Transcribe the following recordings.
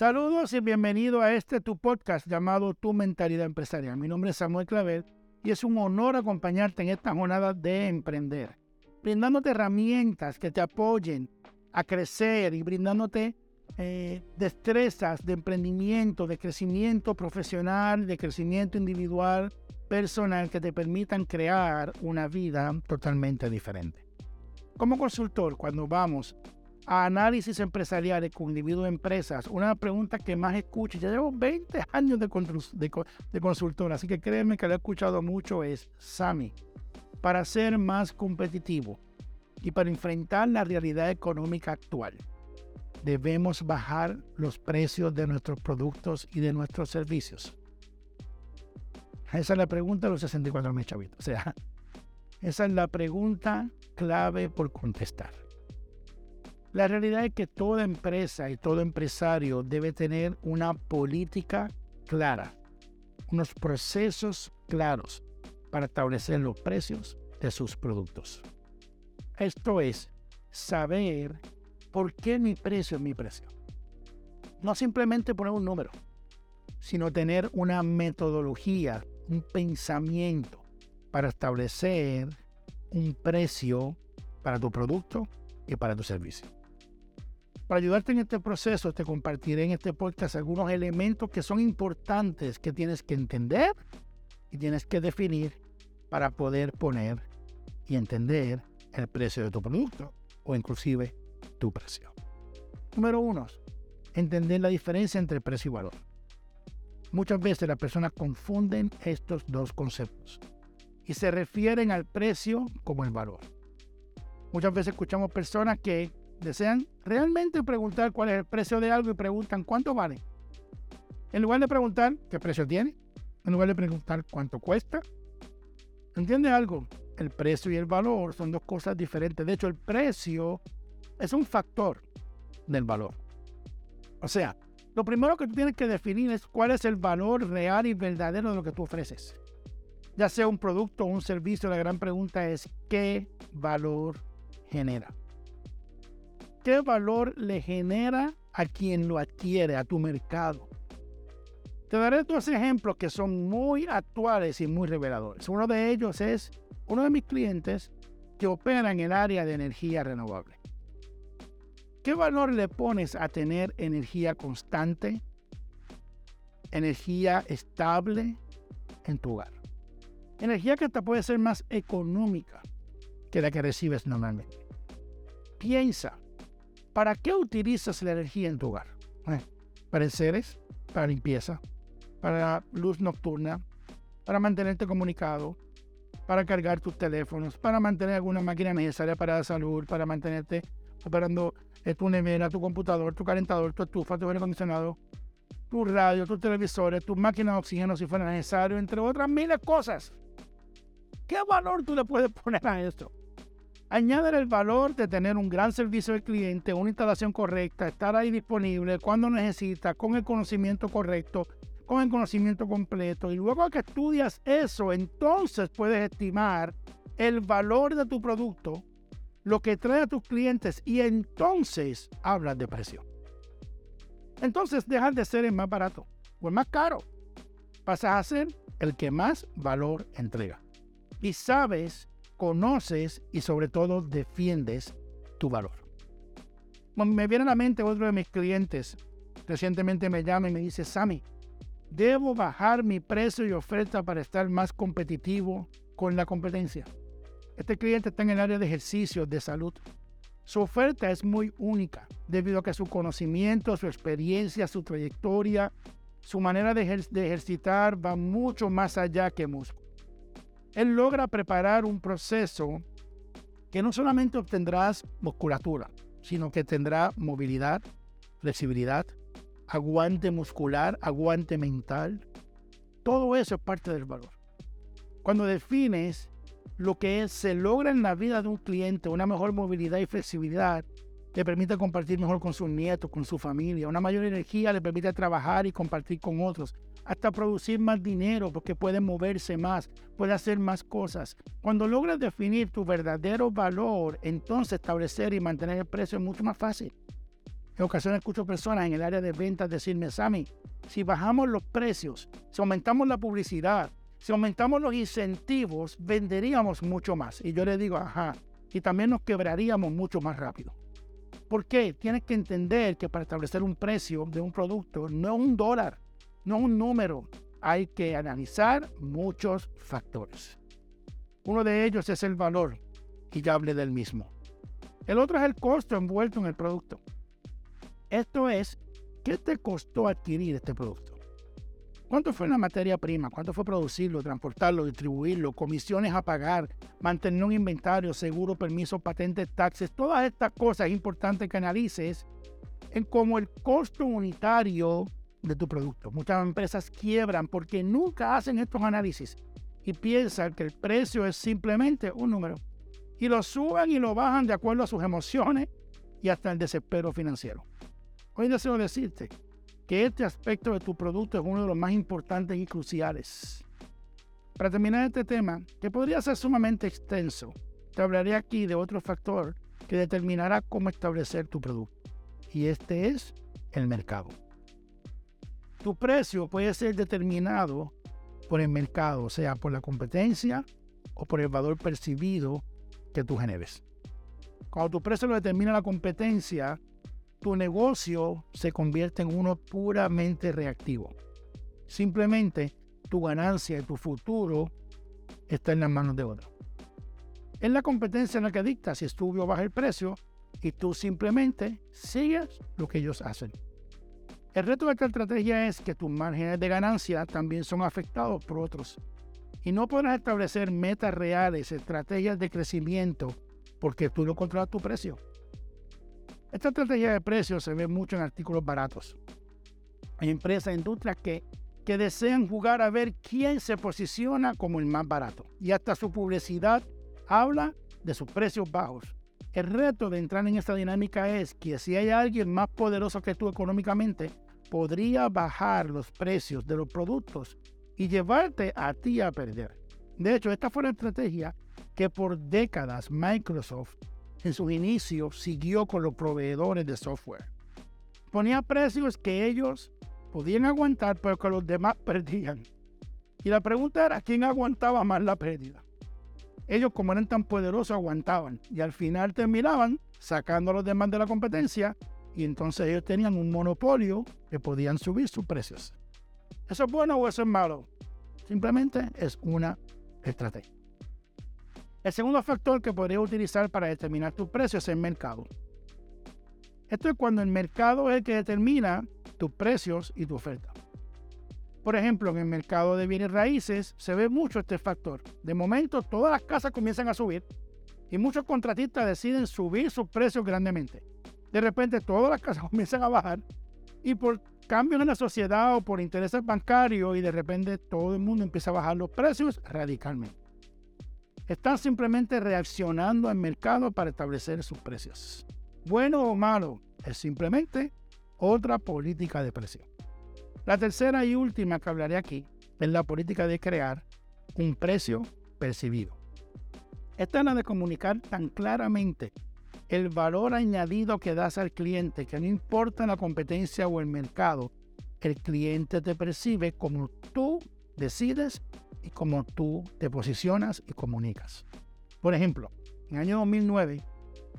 Saludos y bienvenido a este tu podcast llamado Tu Mentalidad Empresarial. Mi nombre es Samuel Clavel y es un honor acompañarte en esta jornada de emprender, brindándote herramientas que te apoyen a crecer y brindándote eh, destrezas de emprendimiento, de crecimiento profesional, de crecimiento individual, personal, que te permitan crear una vida totalmente diferente. Como consultor, cuando vamos análisis empresariales con individuos de empresas, una pregunta que más escucho, ya llevo 20 años de, de, de consultor, así que créeme que lo he escuchado mucho, es, Sami, para ser más competitivo y para enfrentar la realidad económica actual, debemos bajar los precios de nuestros productos y de nuestros servicios. Esa es la pregunta de los 64 mil chavitos. O sea, esa es la pregunta clave por contestar. La realidad es que toda empresa y todo empresario debe tener una política clara, unos procesos claros para establecer los precios de sus productos. Esto es saber por qué mi precio es mi precio. No simplemente poner un número, sino tener una metodología, un pensamiento para establecer un precio para tu producto y para tu servicio. Para ayudarte en este proceso, te compartiré en este podcast algunos elementos que son importantes que tienes que entender y tienes que definir para poder poner y entender el precio de tu producto o inclusive tu precio. Número uno, entender la diferencia entre precio y valor. Muchas veces las personas confunden estos dos conceptos y se refieren al precio como el valor. Muchas veces escuchamos personas que desean realmente preguntar cuál es el precio de algo y preguntan cuánto vale. En lugar de preguntar qué precio tiene, en lugar de preguntar cuánto cuesta. ¿Entiendes algo? El precio y el valor son dos cosas diferentes. De hecho, el precio es un factor del valor. O sea, lo primero que tú tienes que definir es cuál es el valor real y verdadero de lo que tú ofreces. Ya sea un producto o un servicio, la gran pregunta es ¿qué valor genera? ¿Qué valor le genera a quien lo adquiere, a tu mercado? Te daré dos ejemplos que son muy actuales y muy reveladores. Uno de ellos es uno de mis clientes que opera en el área de energía renovable. ¿Qué valor le pones a tener energía constante, energía estable en tu hogar? Energía que te puede ser más económica que la que recibes normalmente. Piensa, ¿Para qué utilizas la energía en tu hogar? Para enseres, para limpieza, para luz nocturna, para mantenerte comunicado, para cargar tus teléfonos, para mantener alguna máquina necesaria para la salud, para mantenerte operando eh, tu nevera, tu computador, tu calentador, tu estufa, tu aire acondicionado, tu radio, tus televisores, tu máquina de oxígeno si fuera necesario, entre otras miles cosas. ¿Qué valor tú le puedes poner a esto? Añadir el valor de tener un gran servicio al cliente, una instalación correcta, estar ahí disponible cuando necesita, con el conocimiento correcto, con el conocimiento completo. Y luego que estudias eso, entonces puedes estimar el valor de tu producto, lo que trae a tus clientes y entonces hablas de precio. Entonces dejas de ser el más barato o el más caro. Pasas a ser el que más valor entrega. Y sabes conoces y sobre todo defiendes tu valor. Me viene a la mente otro de mis clientes. Recientemente me llama y me dice, Sammy, debo bajar mi precio y oferta para estar más competitivo con la competencia. Este cliente está en el área de ejercicio, de salud. Su oferta es muy única debido a que su conocimiento, su experiencia, su trayectoria, su manera de, de ejercitar va mucho más allá que músculo él logra preparar un proceso que no solamente obtendrás musculatura, sino que tendrá movilidad, flexibilidad, aguante muscular, aguante mental. Todo eso es parte del valor. Cuando defines lo que se logra en la vida de un cliente, una mejor movilidad y flexibilidad, le permite compartir mejor con sus nietos, con su familia, una mayor energía le permite trabajar y compartir con otros, hasta producir más dinero porque puede moverse más, puede hacer más cosas. Cuando logras definir tu verdadero valor, entonces establecer y mantener el precio es mucho más fácil. En ocasiones escucho personas en el área de ventas decirme, Sammy, si bajamos los precios, si aumentamos la publicidad, si aumentamos los incentivos, venderíamos mucho más. Y yo le digo, ajá, y también nos quebraríamos mucho más rápido. ¿Por qué? Tienes que entender que para establecer un precio de un producto no es un dólar, no es un número. Hay que analizar muchos factores. Uno de ellos es el valor, y ya hablé del mismo. El otro es el costo envuelto en el producto. Esto es, ¿qué te costó adquirir este producto? ¿Cuánto fue la materia prima? ¿Cuánto fue producirlo, transportarlo, distribuirlo, comisiones a pagar, mantener un inventario, seguro, permiso, patentes, taxes? Todas estas cosas es importante que analices en cómo el costo unitario de tu producto. Muchas empresas quiebran porque nunca hacen estos análisis y piensan que el precio es simplemente un número. Y lo suben y lo bajan de acuerdo a sus emociones y hasta el desespero financiero. Hoy deseo decirte que este aspecto de tu producto es uno de los más importantes y cruciales. Para terminar este tema, que podría ser sumamente extenso, te hablaré aquí de otro factor que determinará cómo establecer tu producto. Y este es el mercado. Tu precio puede ser determinado por el mercado, sea, por la competencia o por el valor percibido que tú generes. Cuando tu precio lo determina la competencia, tu negocio se convierte en uno puramente reactivo. Simplemente tu ganancia y tu futuro está en las manos de otro. Es la competencia la que dicta si sube o baja el precio y tú simplemente sigues lo que ellos hacen. El reto de esta estrategia es que tus márgenes de ganancia también son afectados por otros. Y no podrás establecer metas reales, estrategias de crecimiento, porque tú no controlas tu precio. Esta estrategia de precios se ve mucho en artículos baratos. Hay empresas, industrias que, que desean jugar a ver quién se posiciona como el más barato. Y hasta su publicidad habla de sus precios bajos. El reto de entrar en esta dinámica es que si hay alguien más poderoso que tú económicamente, podría bajar los precios de los productos y llevarte a ti a perder. De hecho, esta fue la estrategia que por décadas Microsoft en sus inicios siguió con los proveedores de software. Ponía precios que ellos podían aguantar, pero que los demás perdían. Y la pregunta era, ¿quién aguantaba más la pérdida? Ellos, como eran tan poderosos, aguantaban. Y al final terminaban sacando a los demás de la competencia. Y entonces ellos tenían un monopolio que podían subir sus precios. ¿Eso es bueno o eso es malo? Simplemente es una estrategia. El segundo factor que podrías utilizar para determinar tu precio es el mercado. Esto es cuando el mercado es el que determina tus precios y tu oferta. Por ejemplo, en el mercado de bienes raíces se ve mucho este factor. De momento, todas las casas comienzan a subir y muchos contratistas deciden subir sus precios grandemente. De repente, todas las casas comienzan a bajar y por cambios en la sociedad o por intereses bancarios y de repente todo el mundo empieza a bajar los precios radicalmente. Están simplemente reaccionando al mercado para establecer sus precios. Bueno o malo, es simplemente otra política de precio. La tercera y última que hablaré aquí es la política de crear un precio percibido. Esta es la de comunicar tan claramente el valor añadido que das al cliente, que no importa la competencia o el mercado, el cliente te percibe como tú decides y cómo tú te posicionas y comunicas. Por ejemplo, en el año 2009,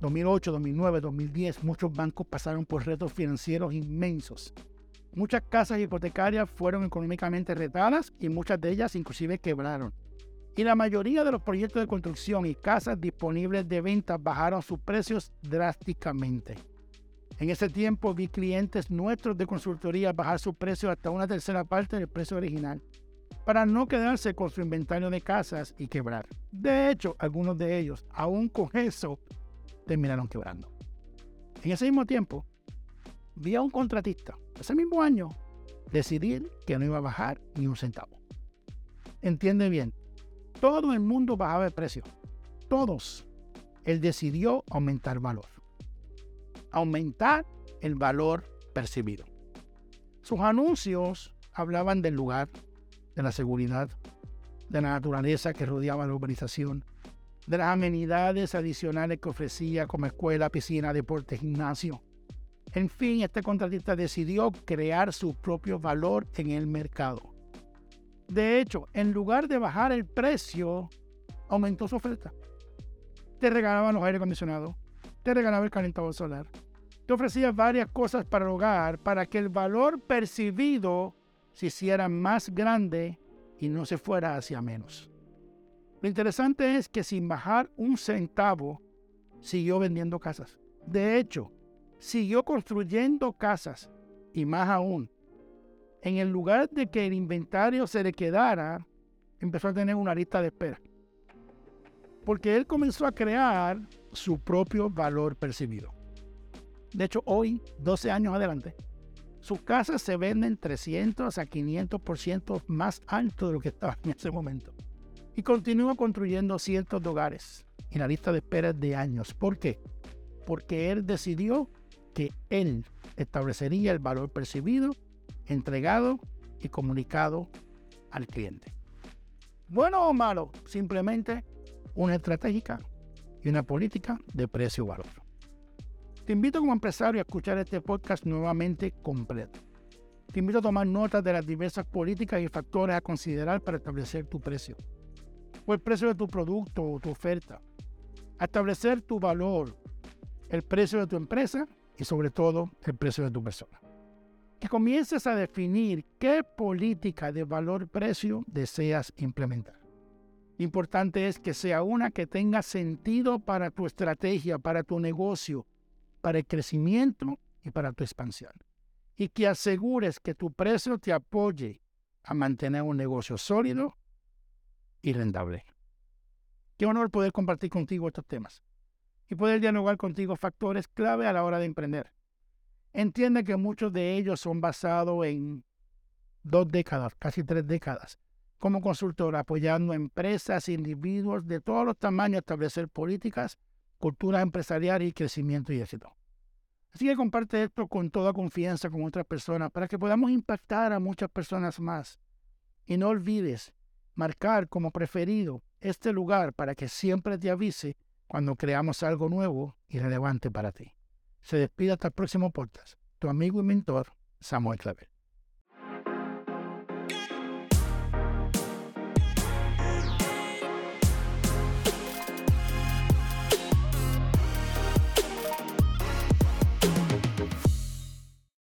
2008, 2009, 2010, muchos bancos pasaron por retos financieros inmensos. Muchas casas hipotecarias fueron económicamente retadas y muchas de ellas inclusive quebraron. Y la mayoría de los proyectos de construcción y casas disponibles de venta bajaron sus precios drásticamente. En ese tiempo vi clientes nuestros de consultoría bajar su precio hasta una tercera parte del precio original para no quedarse con su inventario de casas y quebrar. De hecho, algunos de ellos, aún con eso, terminaron quebrando. En ese mismo tiempo, vi a un contratista, ese mismo año, decidir que no iba a bajar ni un centavo. Entiende bien, todo el mundo bajaba de precio. Todos. Él decidió aumentar valor. Aumentar el valor percibido. Sus anuncios hablaban del lugar, de la seguridad, de la naturaleza que rodeaba la urbanización, de las amenidades adicionales que ofrecía como escuela, piscina, deporte, gimnasio. En fin, este contratista decidió crear su propio valor en el mercado. De hecho, en lugar de bajar el precio, aumentó su oferta. Te regalaban los aire acondicionados, te regalaba el calentador solar, te ofrecía varias cosas para el hogar para que el valor percibido se hiciera más grande y no se fuera hacia menos. Lo interesante es que sin bajar un centavo, siguió vendiendo casas. De hecho, siguió construyendo casas y más aún, en el lugar de que el inventario se le quedara, empezó a tener una lista de espera. Porque él comenzó a crear su propio valor percibido. De hecho, hoy, 12 años adelante, sus casas se venden 300 a 500% más alto de lo que estaba en ese momento. Y continúa construyendo cientos de hogares en la lista de espera de años. ¿Por qué? Porque él decidió que él establecería el valor percibido, entregado y comunicado al cliente. Bueno o malo, simplemente una estratégica y una política de precio-valor. Te invito como empresario a escuchar este podcast nuevamente completo. Te invito a tomar notas de las diversas políticas y factores a considerar para establecer tu precio. O el precio de tu producto o tu oferta. A establecer tu valor, el precio de tu empresa y sobre todo el precio de tu persona. Que comiences a definir qué política de valor-precio deseas implementar. Importante es que sea una que tenga sentido para tu estrategia, para tu negocio, para el crecimiento y para tu expansión. Y que asegures que tu precio te apoye a mantener un negocio sólido y rentable. Qué honor poder compartir contigo estos temas y poder dialogar contigo factores clave a la hora de emprender. Entiende que muchos de ellos son basados en dos décadas, casi tres décadas, como consultor, apoyando a empresas, individuos de todos los tamaños a establecer políticas cultura empresarial y crecimiento y éxito. Así que comparte esto con toda confianza con otras personas para que podamos impactar a muchas personas más. Y no olvides marcar como preferido este lugar para que siempre te avise cuando creamos algo nuevo y relevante para ti. Se despide hasta el próximo podcast. Tu amigo y mentor, Samuel Clavel.